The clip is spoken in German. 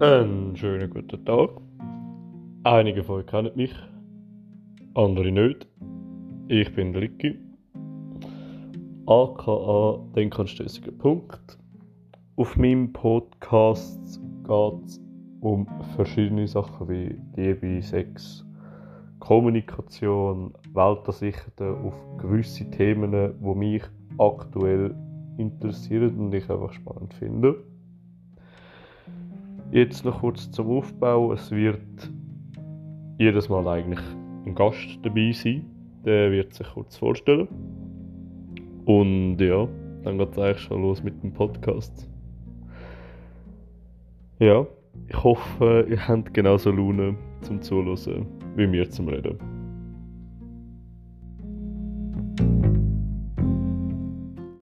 Einen schönen guten Tag. Einige von euch kennen mich, andere nicht. Ich bin Ricky, aka den anstößiger Punkt. Auf meinem Podcast geht es um verschiedene Sachen wie Liebe, Sex, Kommunikation, Weltansichten auf gewisse Themen, die mich aktuell interessieren und ich einfach spannend finde. Jetzt noch kurz zum Aufbau. Es wird jedes Mal eigentlich ein Gast dabei sein. Der wird sich kurz vorstellen. Und ja, dann geht es eigentlich schon los mit dem Podcast. Ja, ich hoffe, ihr habt genauso Laune zum Zuhören wie mir zum Reden.